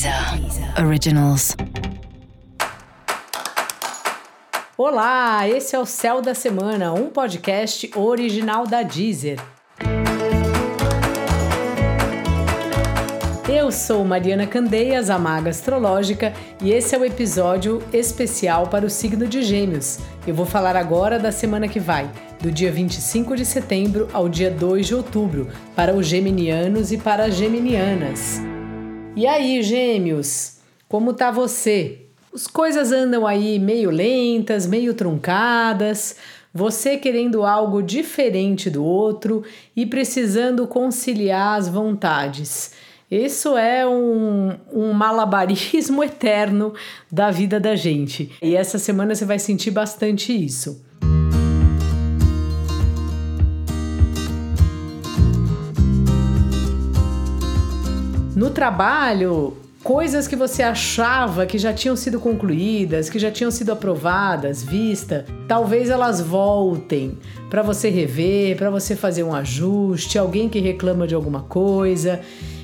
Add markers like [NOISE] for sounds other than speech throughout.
Deezer Originals. Olá, esse é o Céu da Semana, um podcast original da Deezer. Eu sou Mariana Candeias, a Maga Astrológica, e esse é o episódio especial para o signo de Gêmeos. Eu vou falar agora da semana que vai, do dia 25 de setembro ao dia 2 de outubro, para os geminianos e para as geminianas. E aí, Gêmeos, como tá você? As coisas andam aí meio lentas, meio truncadas, você querendo algo diferente do outro e precisando conciliar as vontades. Isso é um, um malabarismo [LAUGHS] eterno da vida da gente. E essa semana você vai sentir bastante isso. No trabalho, coisas que você achava que já tinham sido concluídas, que já tinham sido aprovadas, vista, talvez elas voltem para você rever, para você fazer um ajuste, alguém que reclama de alguma coisa.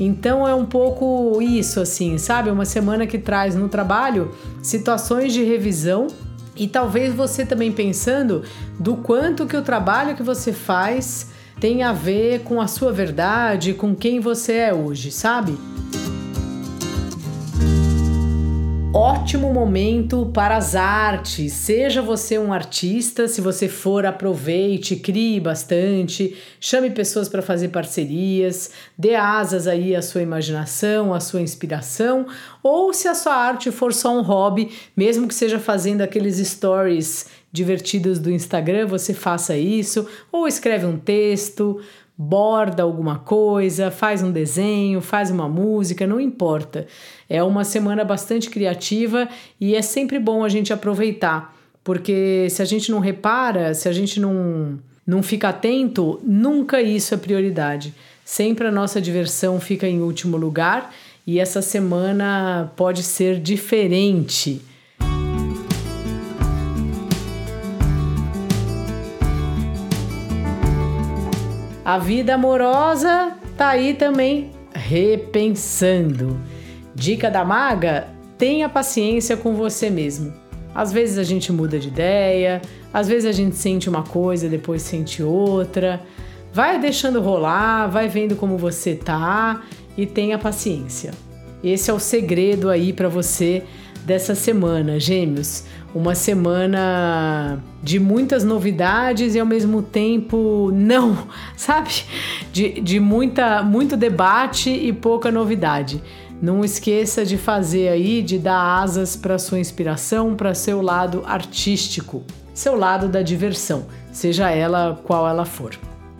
Então é um pouco isso, assim, sabe? Uma semana que traz no trabalho situações de revisão e talvez você também pensando do quanto que o trabalho que você faz tem a ver com a sua verdade, com quem você é hoje, sabe? Ótimo momento para as artes. Seja você um artista, se você for, aproveite, crie bastante, chame pessoas para fazer parcerias, dê asas aí à sua imaginação, à sua inspiração, ou se a sua arte for só um hobby, mesmo que seja fazendo aqueles stories divertidos do Instagram, você faça isso, ou escreve um texto, borda alguma coisa, faz um desenho, faz uma música, não importa. É uma semana bastante criativa e é sempre bom a gente aproveitar, porque se a gente não repara, se a gente não, não fica atento, nunca isso é prioridade. Sempre a nossa diversão fica em último lugar e essa semana pode ser diferente. A vida amorosa tá aí também repensando. Dica da maga: tenha paciência com você mesmo. Às vezes a gente muda de ideia, às vezes a gente sente uma coisa, depois sente outra. Vai deixando rolar, vai vendo como você tá e tenha paciência. Esse é o segredo aí para você dessa semana, Gêmeos. Uma semana de muitas novidades e ao mesmo tempo não, [LAUGHS] sabe? De, de muita, muito debate e pouca novidade. Não esqueça de fazer aí, de dar asas para sua inspiração, para seu lado artístico, seu lado da diversão, seja ela qual ela for.